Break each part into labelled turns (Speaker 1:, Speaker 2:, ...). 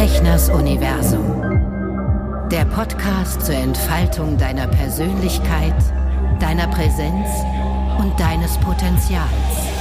Speaker 1: Fechners Universum. Der Podcast zur Entfaltung deiner Persönlichkeit, deiner Präsenz und deines Potenzials.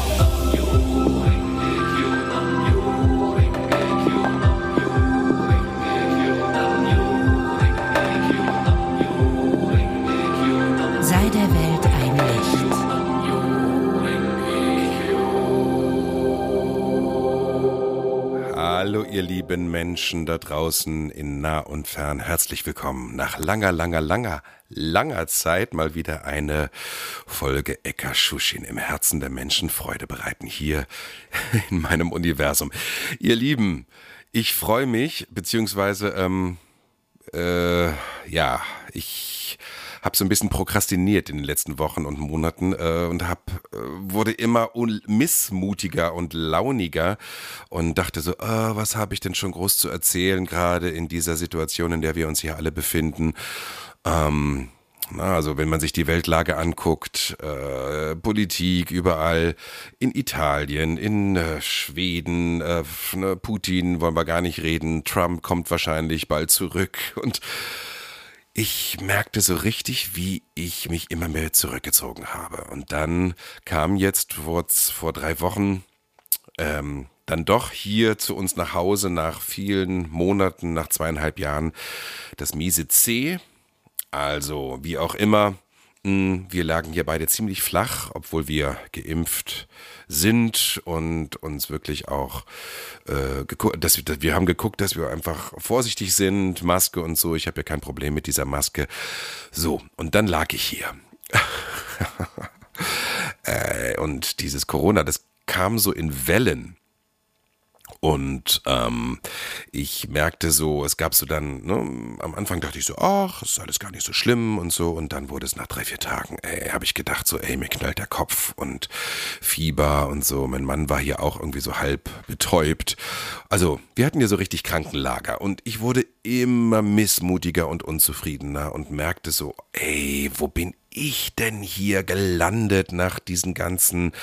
Speaker 2: Hallo ihr lieben Menschen da draußen in nah und fern. Herzlich willkommen. Nach langer, langer, langer, langer Zeit mal wieder eine Folge Eka Shushin im Herzen der Menschen Freude bereiten hier in meinem Universum. Ihr Lieben, ich freue mich, beziehungsweise, ähm, äh, ja, ich habe so ein bisschen prokrastiniert in den letzten Wochen und Monaten äh, und hab, äh, wurde immer missmutiger und launiger und dachte so, äh, was habe ich denn schon groß zu erzählen, gerade in dieser Situation, in der wir uns hier alle befinden. Ähm, na, also wenn man sich die Weltlage anguckt, äh, Politik überall, in Italien, in äh, Schweden, äh, ne, Putin wollen wir gar nicht reden, Trump kommt wahrscheinlich bald zurück und ich merkte so richtig, wie ich mich immer mehr zurückgezogen habe. Und dann kam jetzt vor, vor drei Wochen ähm, dann doch hier zu uns nach Hause nach vielen Monaten, nach zweieinhalb Jahren, das miese C. Also, wie auch immer, wir lagen hier beide ziemlich flach, obwohl wir geimpft sind und uns wirklich auch äh, dass wir, wir haben geguckt, dass wir einfach vorsichtig sind, Maske und so. Ich habe ja kein Problem mit dieser Maske. So, und dann lag ich hier. äh, und dieses Corona, das kam so in Wellen. Und ähm, ich merkte so, es gab so dann, ne, am Anfang dachte ich so, ach, ist alles gar nicht so schlimm und so. Und dann wurde es nach drei, vier Tagen, ey, habe ich gedacht, so, ey, mir knallt der Kopf und Fieber und so. Mein Mann war hier auch irgendwie so halb betäubt. Also, wir hatten hier so richtig Krankenlager. Und ich wurde immer missmutiger und unzufriedener und merkte so, ey, wo bin ich denn hier gelandet nach diesen ganzen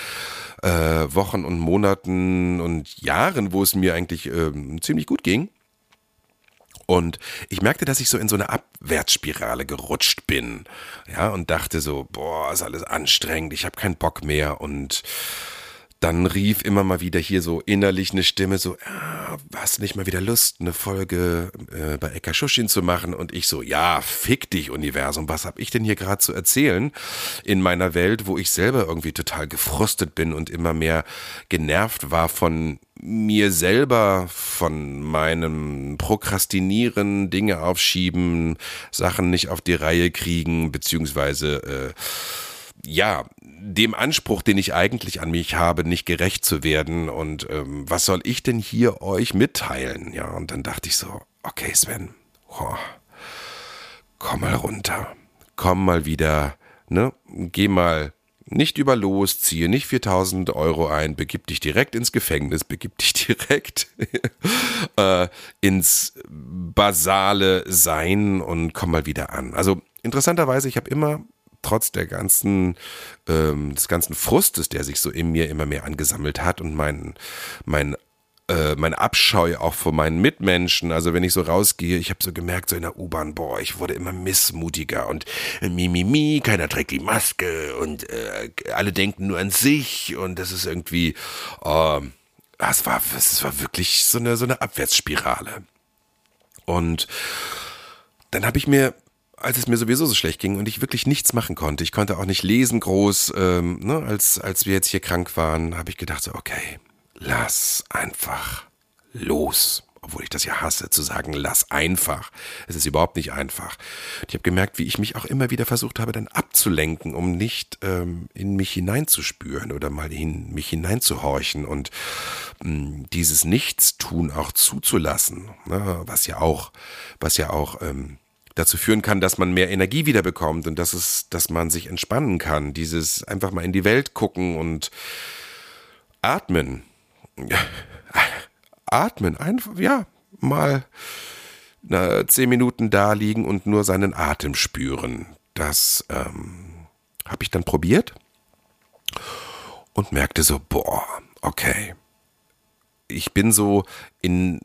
Speaker 2: äh, Wochen und Monaten und Jahren, wo es mir eigentlich äh, ziemlich gut ging? Und ich merkte, dass ich so in so eine Abwärtsspirale gerutscht bin. Ja, und dachte so, boah, ist alles anstrengend, ich habe keinen Bock mehr und dann rief immer mal wieder hier so innerlich eine Stimme so, ah, hast nicht mal wieder Lust, eine Folge äh, bei Eka Schuschin zu machen? Und ich so, ja, fick dich Universum, was hab ich denn hier gerade zu erzählen in meiner Welt, wo ich selber irgendwie total gefrustet bin und immer mehr genervt war von mir selber, von meinem Prokrastinieren, Dinge aufschieben, Sachen nicht auf die Reihe kriegen, beziehungsweise äh, ja, dem Anspruch, den ich eigentlich an mich habe, nicht gerecht zu werden. Und ähm, was soll ich denn hier euch mitteilen? Ja, und dann dachte ich so, okay, Sven, oh, komm mal runter. Komm mal wieder, ne? Geh mal nicht über los, ziehe nicht 4000 Euro ein, begib dich direkt ins Gefängnis, begib dich direkt äh, ins basale Sein und komm mal wieder an. Also interessanterweise, ich habe immer trotz der ganzen, ähm, des ganzen Frustes, der sich so in mir immer mehr angesammelt hat und mein, mein äh, mein Abscheu auch vor meinen Mitmenschen. Also wenn ich so rausgehe, ich habe so gemerkt, so in der U-Bahn, boah, ich wurde immer missmutiger und mi, mi, mi, keiner trägt die Maske und äh, alle denken nur an sich und das ist irgendwie, äh, es war, es war wirklich so eine, so eine Abwärtsspirale. Und dann habe ich mir als es mir sowieso so schlecht ging und ich wirklich nichts machen konnte, ich konnte auch nicht lesen groß, ähm, ne, als, als wir jetzt hier krank waren, habe ich gedacht so, okay, lass einfach los. Obwohl ich das ja hasse, zu sagen, lass einfach. Es ist überhaupt nicht einfach. Ich habe gemerkt, wie ich mich auch immer wieder versucht habe, dann abzulenken, um nicht ähm, in mich hineinzuspüren oder mal in mich hineinzuhorchen und ähm, dieses Nichtstun auch zuzulassen, ne, was ja auch, was ja auch ähm, dazu führen kann, dass man mehr Energie wieder bekommt und dass es, dass man sich entspannen kann. Dieses einfach mal in die Welt gucken und atmen. Atmen, einfach, ja, mal na, zehn Minuten da liegen und nur seinen Atem spüren. Das ähm, habe ich dann probiert und merkte so, boah, okay. Ich bin so in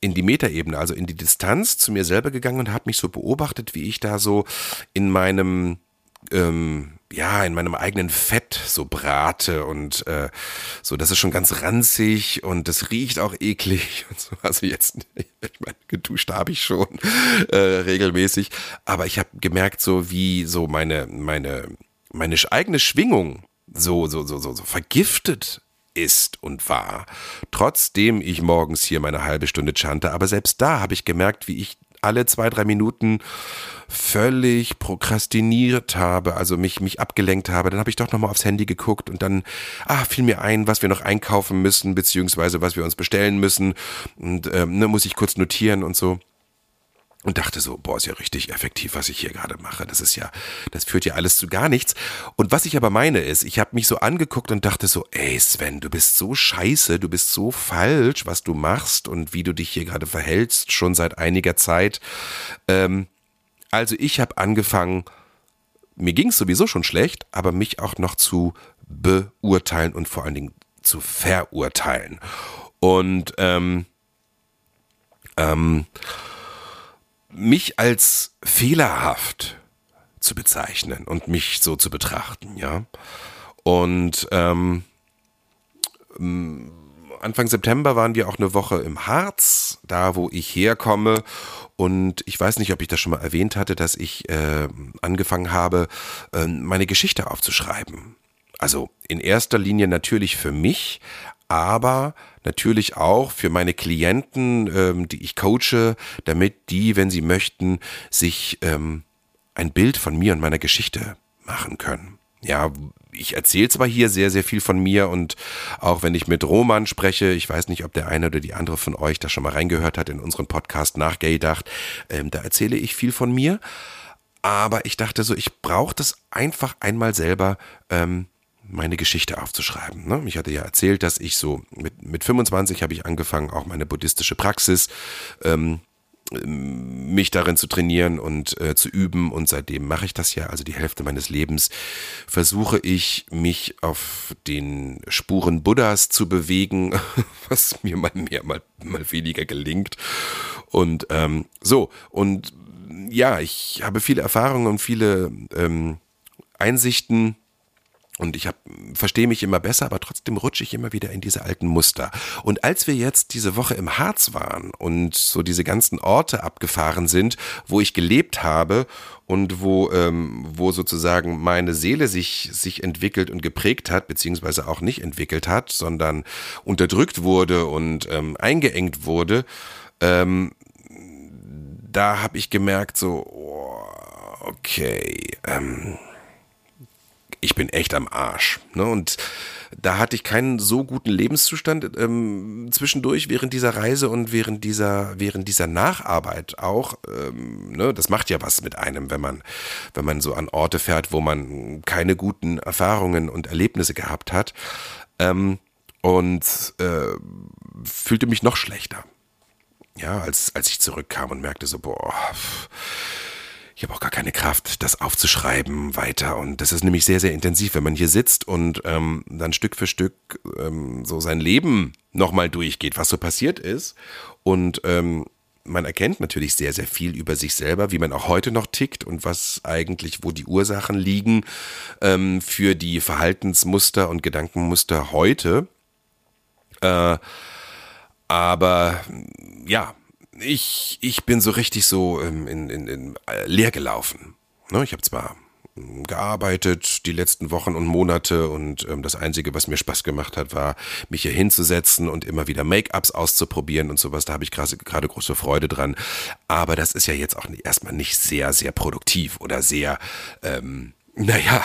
Speaker 2: in die Metaebene, also in die Distanz zu mir selber gegangen und habe mich so beobachtet, wie ich da so in meinem ähm, ja, in meinem eigenen Fett so brate und äh, so, das ist schon ganz ranzig und das riecht auch eklig und so. Also jetzt, ich meine, geduscht habe ich schon äh, regelmäßig, aber ich habe gemerkt, so wie so meine, meine, meine eigene Schwingung so, so, so, so, so vergiftet ist und war. Trotzdem ich morgens hier meine halbe Stunde chante, aber selbst da habe ich gemerkt, wie ich alle zwei, drei Minuten völlig prokrastiniert habe, also mich, mich abgelenkt habe. Dann habe ich doch nochmal aufs Handy geguckt und dann, ah, fiel mir ein, was wir noch einkaufen müssen, beziehungsweise was wir uns bestellen müssen. Und ähm, ne, muss ich kurz notieren und so und dachte so, boah, ist ja richtig effektiv, was ich hier gerade mache. Das ist ja, das führt ja alles zu gar nichts. Und was ich aber meine ist, ich habe mich so angeguckt und dachte so, ey Sven, du bist so scheiße, du bist so falsch, was du machst und wie du dich hier gerade verhältst, schon seit einiger Zeit. Ähm, also ich habe angefangen, mir ging es sowieso schon schlecht, aber mich auch noch zu beurteilen und vor allen Dingen zu verurteilen. Und ähm, ähm, mich als fehlerhaft zu bezeichnen und mich so zu betrachten, ja. Und ähm, Anfang September waren wir auch eine Woche im Harz, da wo ich herkomme. Und ich weiß nicht, ob ich das schon mal erwähnt hatte, dass ich äh, angefangen habe, äh, meine Geschichte aufzuschreiben. Also in erster Linie natürlich für mich, aber natürlich auch für meine Klienten, ähm, die ich coache, damit die, wenn sie möchten, sich ähm, ein Bild von mir und meiner Geschichte machen können. Ja, ich erzähle zwar hier sehr, sehr viel von mir und auch wenn ich mit Roman spreche, ich weiß nicht, ob der eine oder die andere von euch da schon mal reingehört hat in unseren Podcast nach Gay Dacht, ähm, da erzähle ich viel von mir. Aber ich dachte so, ich brauche das einfach einmal selber ähm, meine Geschichte aufzuschreiben. Ne? Ich hatte ja erzählt, dass ich so mit, mit 25 habe ich angefangen, auch meine buddhistische Praxis ähm, mich darin zu trainieren und äh, zu üben und seitdem mache ich das ja, also die Hälfte meines Lebens versuche ich mich auf den Spuren Buddhas zu bewegen, was mir mal mehr, mal, mal weniger gelingt und ähm, so und ja, ich habe viele Erfahrungen und viele ähm, Einsichten und ich verstehe mich immer besser, aber trotzdem rutsche ich immer wieder in diese alten Muster. Und als wir jetzt diese Woche im Harz waren und so diese ganzen Orte abgefahren sind, wo ich gelebt habe und wo, ähm, wo sozusagen meine Seele sich, sich entwickelt und geprägt hat, beziehungsweise auch nicht entwickelt hat, sondern unterdrückt wurde und ähm, eingeengt wurde, ähm, da habe ich gemerkt, so, oh, okay, ähm, ich bin echt am Arsch. Ne? Und da hatte ich keinen so guten Lebenszustand ähm, zwischendurch während dieser Reise und während dieser, während dieser Nacharbeit auch. Ähm, ne? Das macht ja was mit einem, wenn man, wenn man so an Orte fährt, wo man keine guten Erfahrungen und Erlebnisse gehabt hat. Ähm, und äh, fühlte mich noch schlechter. Ja, als, als ich zurückkam und merkte so, boah, pff, ich habe auch gar keine Kraft, das aufzuschreiben weiter. Und das ist nämlich sehr, sehr intensiv, wenn man hier sitzt und ähm, dann Stück für Stück ähm, so sein Leben nochmal durchgeht, was so passiert ist. Und ähm, man erkennt natürlich sehr, sehr viel über sich selber, wie man auch heute noch tickt und was eigentlich, wo die Ursachen liegen ähm, für die Verhaltensmuster und Gedankenmuster heute. Äh, aber ja, ich, ich bin so richtig so ähm, in, in, in, äh, leer gelaufen. Ne, ich habe zwar hm, gearbeitet die letzten Wochen und Monate und ähm, das Einzige, was mir Spaß gemacht hat, war, mich hier hinzusetzen und immer wieder Make-ups auszuprobieren und sowas. Da habe ich gerade große Freude dran. Aber das ist ja jetzt auch erstmal nicht sehr, sehr produktiv oder sehr, ähm, naja,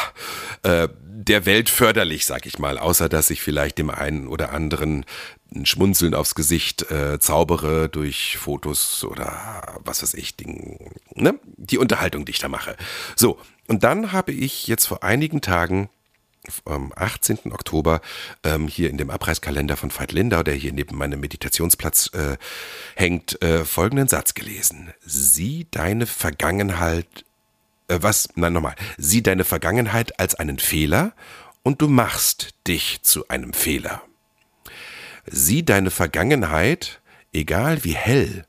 Speaker 2: äh, der Welt förderlich, sag ich mal, außer dass ich vielleicht dem einen oder anderen ein Schmunzeln aufs Gesicht äh, zaubere durch Fotos oder was weiß ich, Ding, ne? die Unterhaltung, die ich da mache. So, und dann habe ich jetzt vor einigen Tagen am 18. Oktober ähm, hier in dem Abreißkalender von Veit Lindau, der hier neben meinem Meditationsplatz äh, hängt, äh, folgenden Satz gelesen. Sieh deine Vergangenheit, äh, was, nein, nochmal, sieh deine Vergangenheit als einen Fehler und du machst dich zu einem Fehler. Sieh deine Vergangenheit egal wie hell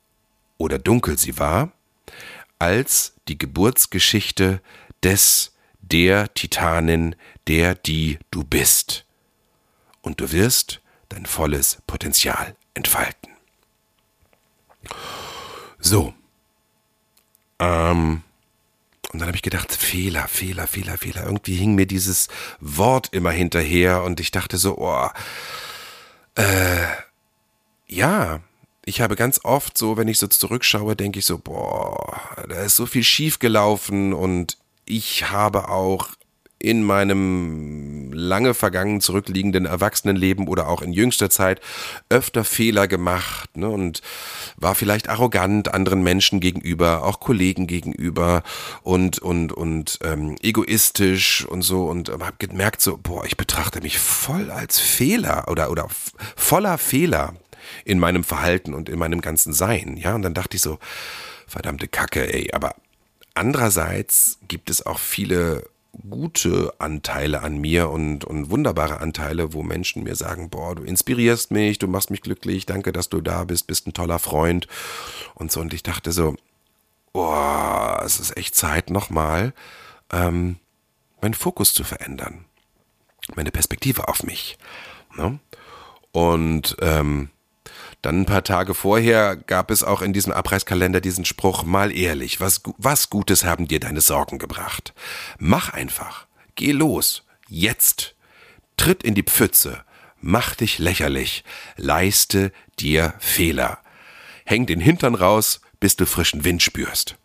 Speaker 2: oder dunkel sie war, als die Geburtsgeschichte des, der Titanin, der, die du bist. Und du wirst dein volles Potenzial entfalten. So. Ähm, und dann habe ich gedacht, Fehler, Fehler, Fehler, Fehler. Irgendwie hing mir dieses Wort immer hinterher und ich dachte so, oh, äh, ja, ich habe ganz oft so, wenn ich so zurückschaue, denke ich so, boah, da ist so viel schief gelaufen und ich habe auch in meinem lange vergangen zurückliegenden Erwachsenenleben oder auch in jüngster Zeit öfter Fehler gemacht ne, und war vielleicht arrogant anderen Menschen gegenüber, auch Kollegen gegenüber und und und ähm, egoistisch und so und habe gemerkt so, boah, ich betrachte mich voll als Fehler oder oder voller Fehler in meinem Verhalten und in meinem ganzen Sein, ja und dann dachte ich so, verdammte Kacke, ey, aber andererseits gibt es auch viele gute Anteile an mir und, und wunderbare Anteile, wo Menschen mir sagen, boah, du inspirierst mich, du machst mich glücklich, danke, dass du da bist, bist ein toller Freund und so. Und ich dachte so, boah, es ist echt Zeit nochmal, ähm, meinen Fokus zu verändern, meine Perspektive auf mich. Ne? Und ähm, dann ein paar Tage vorher gab es auch in diesem Abreißkalender diesen Spruch, mal ehrlich, was, was Gutes haben dir deine Sorgen gebracht? Mach einfach. Geh los. Jetzt. Tritt in die Pfütze. Mach dich lächerlich. Leiste dir Fehler. Häng den Hintern raus, bis du frischen Wind spürst.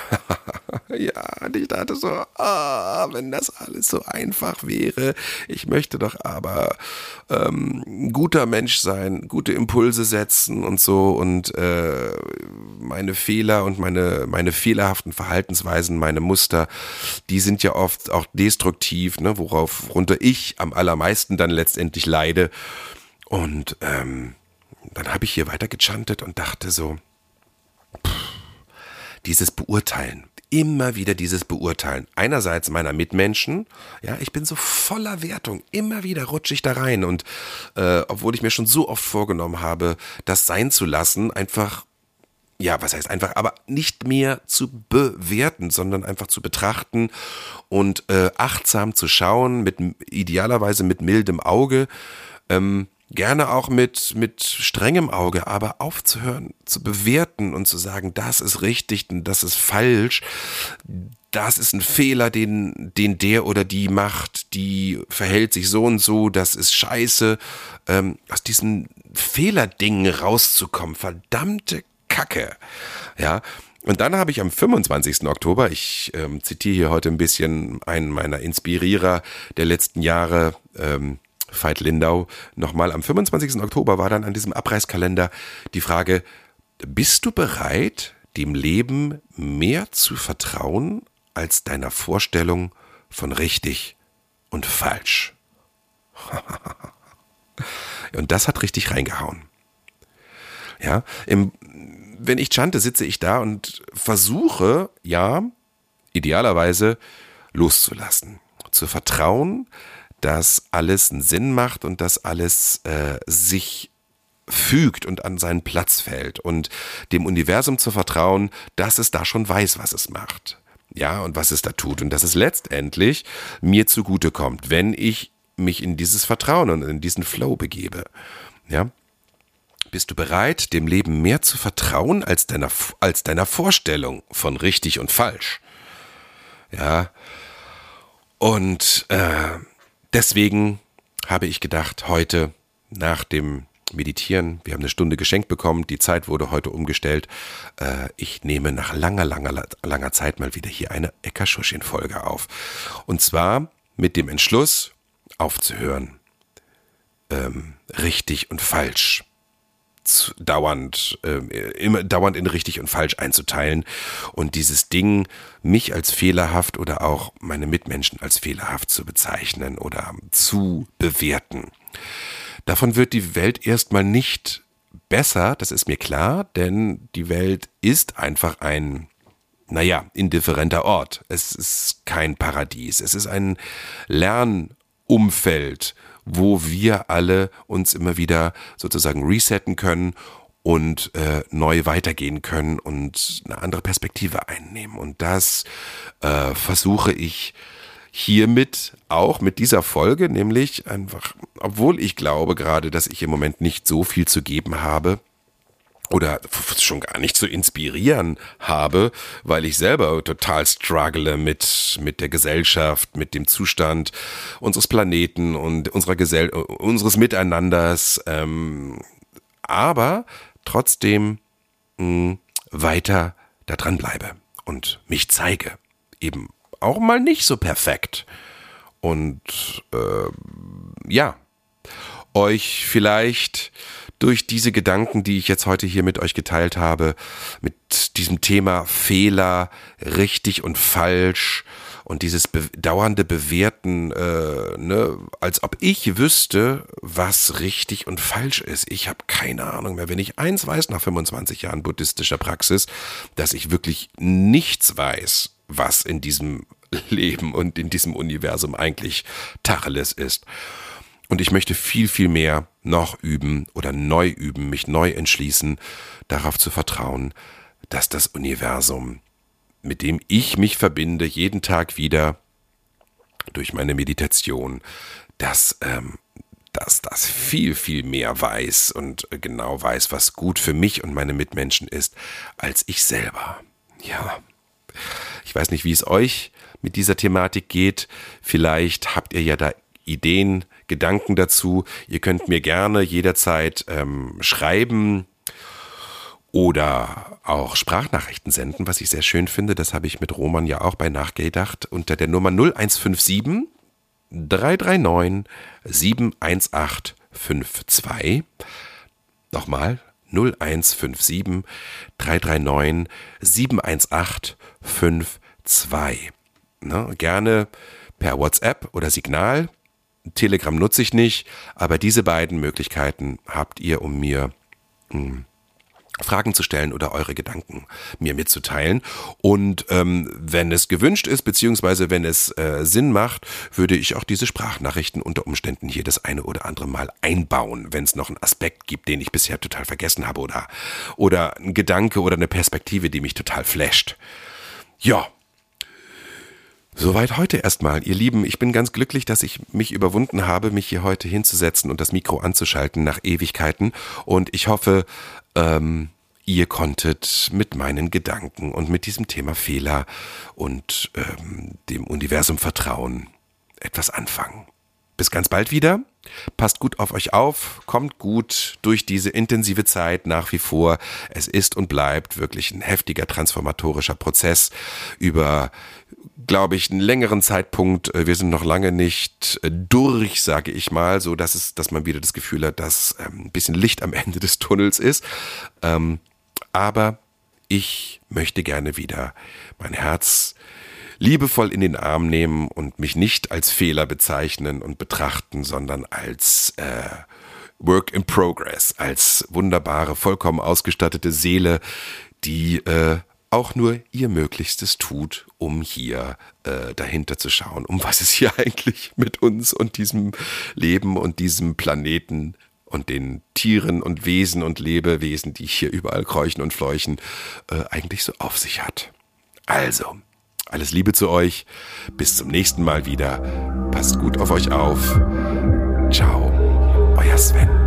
Speaker 2: ja, und ich dachte so, ah, wenn das alles so einfach wäre. Ich möchte doch aber ähm, ein guter Mensch sein, gute Impulse setzen und so und äh, meine Fehler und meine, meine fehlerhaften Verhaltensweisen, meine Muster, die sind ja oft auch destruktiv, ne, worauf worunter ich am allermeisten dann letztendlich leide. Und ähm, dann habe ich hier weiter gechantet und dachte so, dieses Beurteilen. Immer wieder dieses Beurteilen. Einerseits meiner Mitmenschen, ja, ich bin so voller Wertung. Immer wieder rutsche ich da rein und äh, obwohl ich mir schon so oft vorgenommen habe, das sein zu lassen, einfach ja, was heißt einfach, aber nicht mehr zu bewerten, sondern einfach zu betrachten und äh, achtsam zu schauen, mit idealerweise mit mildem Auge, ähm, gerne auch mit, mit strengem Auge, aber aufzuhören, zu bewerten und zu sagen, das ist richtig und das ist falsch, das ist ein Fehler, den, den der oder die macht, die verhält sich so und so, das ist scheiße, ähm, aus diesen Fehlerdingen rauszukommen, verdammte Kacke, ja, und dann habe ich am 25. Oktober, ich ähm, zitiere hier heute ein bisschen einen meiner Inspirierer der letzten Jahre, ähm, Veit Lindau nochmal. Am 25. Oktober war dann an diesem Abreißkalender die Frage, bist du bereit, dem Leben mehr zu vertrauen als deiner Vorstellung von richtig und falsch? und das hat richtig reingehauen. Ja, im, wenn ich chante, sitze ich da und versuche, ja, idealerweise loszulassen, zu vertrauen, dass alles einen Sinn macht und dass alles äh, sich fügt und an seinen Platz fällt und dem Universum zu vertrauen, dass es da schon weiß, was es macht. Ja, und was es da tut und dass es letztendlich mir zugutekommt, wenn ich mich in dieses Vertrauen und in diesen Flow begebe. Ja? Bist du bereit, dem Leben mehr zu vertrauen als deiner, als deiner Vorstellung von richtig und falsch? Ja. Und äh, deswegen habe ich gedacht, heute nach dem Meditieren, wir haben eine Stunde geschenkt bekommen, die Zeit wurde heute umgestellt. Äh, ich nehme nach langer, langer, langer Zeit mal wieder hier eine Eckerschuschin-Folge auf. Und zwar mit dem Entschluss, aufzuhören. Ähm, richtig und falsch dauernd, äh, immer dauernd in richtig und falsch einzuteilen und dieses Ding, mich als fehlerhaft oder auch meine Mitmenschen als fehlerhaft zu bezeichnen oder zu bewerten. Davon wird die Welt erstmal nicht besser, das ist mir klar, denn die Welt ist einfach ein, naja, indifferenter Ort. Es ist kein Paradies. Es ist ein Lernumfeld, wo wir alle uns immer wieder sozusagen resetten können und äh, neu weitergehen können und eine andere Perspektive einnehmen. Und das äh, versuche ich hiermit auch mit dieser Folge, nämlich einfach, obwohl ich glaube gerade, dass ich im Moment nicht so viel zu geben habe, oder schon gar nicht zu inspirieren habe, weil ich selber total struggle mit, mit der Gesellschaft, mit dem Zustand unseres Planeten und unserer Gesell unseres Miteinanders, ähm, aber trotzdem mh, hm, weiter da dran bleibe und mich zeige. Eben auch mal nicht so perfekt. Und äh, ja, euch vielleicht durch diese Gedanken, die ich jetzt heute hier mit euch geteilt habe, mit diesem Thema Fehler, richtig und falsch und dieses be dauernde Bewerten, äh, ne, als ob ich wüsste, was richtig und falsch ist. Ich habe keine Ahnung mehr. Wenn ich eins weiß nach 25 Jahren buddhistischer Praxis, dass ich wirklich nichts weiß, was in diesem Leben und in diesem Universum eigentlich Tacheles ist. Und ich möchte viel, viel mehr noch üben oder neu üben, mich neu entschließen, darauf zu vertrauen, dass das Universum, mit dem ich mich verbinde, jeden Tag wieder durch meine Meditation, dass, ähm, dass das viel, viel mehr weiß und genau weiß, was gut für mich und meine Mitmenschen ist, als ich selber. Ja. Ich weiß nicht, wie es euch mit dieser Thematik geht. Vielleicht habt ihr ja da Ideen, Gedanken dazu. Ihr könnt mir gerne jederzeit ähm, schreiben oder auch Sprachnachrichten senden, was ich sehr schön finde. Das habe ich mit Roman ja auch bei nachgedacht unter der Nummer 0157 339 71852. Nochmal 0157 339 71852. Ne, gerne per WhatsApp oder Signal Telegram nutze ich nicht, aber diese beiden Möglichkeiten habt ihr, um mir hm, Fragen zu stellen oder eure Gedanken mir mitzuteilen. Und ähm, wenn es gewünscht ist, beziehungsweise wenn es äh, Sinn macht, würde ich auch diese Sprachnachrichten unter Umständen hier das eine oder andere Mal einbauen, wenn es noch einen Aspekt gibt, den ich bisher total vergessen habe oder, oder ein Gedanke oder eine Perspektive, die mich total flasht. Ja, Soweit heute erstmal, ihr Lieben. Ich bin ganz glücklich, dass ich mich überwunden habe, mich hier heute hinzusetzen und das Mikro anzuschalten nach Ewigkeiten. Und ich hoffe, ähm, ihr konntet mit meinen Gedanken und mit diesem Thema Fehler und ähm, dem Universum Vertrauen etwas anfangen. Bis ganz bald wieder. Passt gut auf euch auf, kommt gut durch diese intensive Zeit nach wie vor. Es ist und bleibt wirklich ein heftiger transformatorischer Prozess über glaube ich, einen längeren Zeitpunkt. Äh, wir sind noch lange nicht äh, durch, sage ich mal, so dass es, dass man wieder das Gefühl hat, dass ähm, ein bisschen Licht am Ende des Tunnels ist. Ähm, aber ich möchte gerne wieder mein Herz liebevoll in den Arm nehmen und mich nicht als Fehler bezeichnen und betrachten, sondern als äh, Work in Progress, als wunderbare, vollkommen ausgestattete Seele, die äh, auch nur ihr Möglichstes tut, um hier äh, dahinter zu schauen, um was es hier eigentlich mit uns und diesem Leben und diesem Planeten und den Tieren und Wesen und Lebewesen, die hier überall kräuchen und fleuchen, äh, eigentlich so auf sich hat. Also, alles Liebe zu euch. Bis zum nächsten Mal wieder. Passt gut auf euch auf. Ciao, euer Sven.